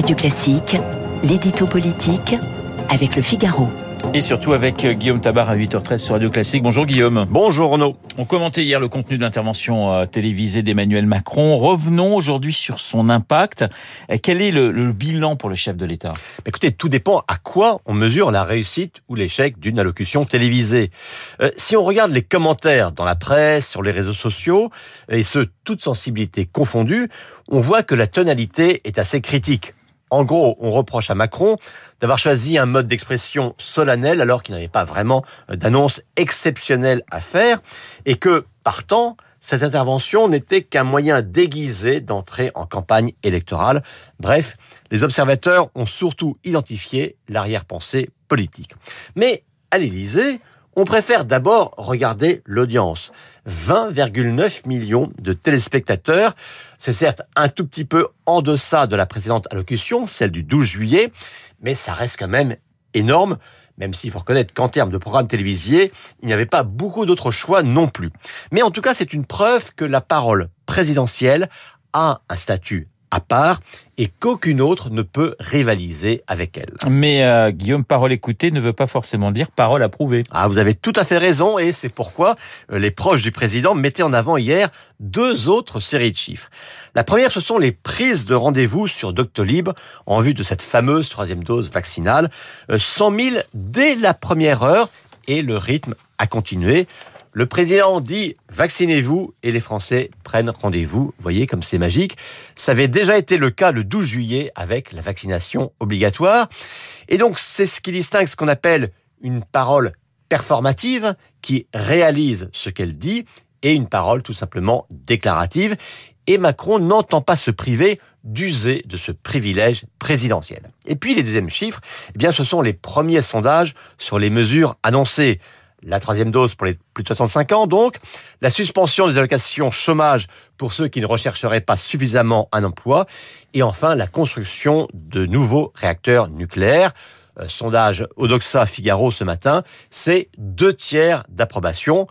Radio Classique, l'édito politique avec le Figaro. Et surtout avec euh, Guillaume Tabar à 8h13 sur Radio Classique. Bonjour Guillaume. Bonjour Renaud. On commentait hier le contenu de l'intervention euh, télévisée d'Emmanuel Macron. Revenons aujourd'hui sur son impact. Euh, Quel est le, le bilan pour le chef de l'État? Écoutez, tout dépend à quoi on mesure la réussite ou l'échec d'une allocution télévisée. Euh, si on regarde les commentaires dans la presse, sur les réseaux sociaux, et ce, toutes sensibilités confondues, on voit que la tonalité est assez critique. En gros, on reproche à Macron d'avoir choisi un mode d'expression solennel alors qu'il n'avait pas vraiment d'annonce exceptionnelle à faire et que, partant, cette intervention n'était qu'un moyen déguisé d'entrer en campagne électorale. Bref, les observateurs ont surtout identifié l'arrière-pensée politique. Mais à l'Élysée, on préfère d'abord regarder l'audience. 20,9 millions de téléspectateurs. C'est certes un tout petit peu en deçà de la précédente allocution, celle du 12 juillet, mais ça reste quand même énorme, même s'il faut reconnaître qu'en termes de programme télévisé, il n'y avait pas beaucoup d'autres choix non plus. Mais en tout cas, c'est une preuve que la parole présidentielle a un statut à part et qu'aucune autre ne peut rivaliser avec elle. Mais euh, Guillaume, parole écoutée ne veut pas forcément dire parole approuvée. Ah, vous avez tout à fait raison et c'est pourquoi euh, les proches du président mettaient en avant hier deux autres séries de chiffres. La première, ce sont les prises de rendez-vous sur Doctolib en vue de cette fameuse troisième dose vaccinale. 100 000 dès la première heure et le rythme a continué. Le président dit vaccinez-vous et les Français prennent rendez-vous. Vous voyez comme c'est magique. Ça avait déjà été le cas le 12 juillet avec la vaccination obligatoire. Et donc c'est ce qui distingue ce qu'on appelle une parole performative qui réalise ce qu'elle dit et une parole tout simplement déclarative. Et Macron n'entend pas se priver d'user de ce privilège présidentiel. Et puis les deuxièmes chiffres, eh bien ce sont les premiers sondages sur les mesures annoncées la troisième dose pour les plus de 65 ans, donc la suspension des allocations chômage pour ceux qui ne rechercheraient pas suffisamment un emploi, et enfin la construction de nouveaux réacteurs nucléaires. Euh, sondage Odoxa Figaro ce matin, c'est deux tiers d'approbation.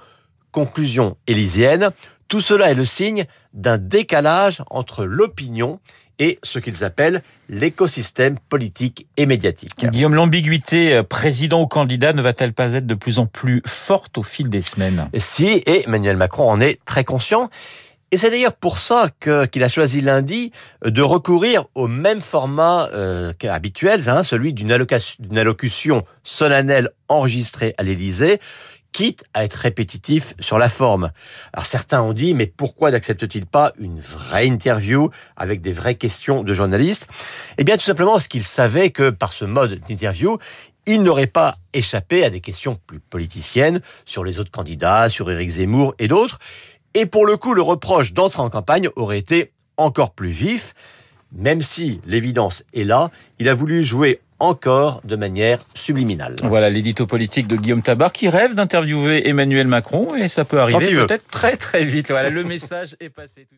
Conclusion élysienne, tout cela est le signe d'un décalage entre l'opinion et ce qu'ils appellent l'écosystème politique et médiatique. Guillaume, l'ambiguïté euh, président ou candidat ne va-t-elle pas être de plus en plus forte au fil des semaines? Si, et Emmanuel Macron en est très conscient. Et c'est d'ailleurs pour ça que qu'il a choisi lundi de recourir au même format euh, qu'habituel, hein, celui d'une allocution, allocution solennelle enregistrée à l'Élysée, quitte à être répétitif sur la forme. Alors certains ont dit, mais pourquoi n'accepte-t-il pas une vraie interview avec des vraies questions de journalistes? Eh bien tout simplement parce qu'il savait que par ce mode d'interview, il n'aurait pas échappé à des questions plus politiciennes sur les autres candidats, sur Éric Zemmour et d'autres. Et pour le coup, le reproche d'entrer en campagne aurait été encore plus vif. Même si l'évidence est là, il a voulu jouer encore de manière subliminale. Voilà l'édito politique de Guillaume Tabar qui rêve d'interviewer Emmanuel Macron et ça peut arriver peut-être très très vite. Voilà, le message est passé tout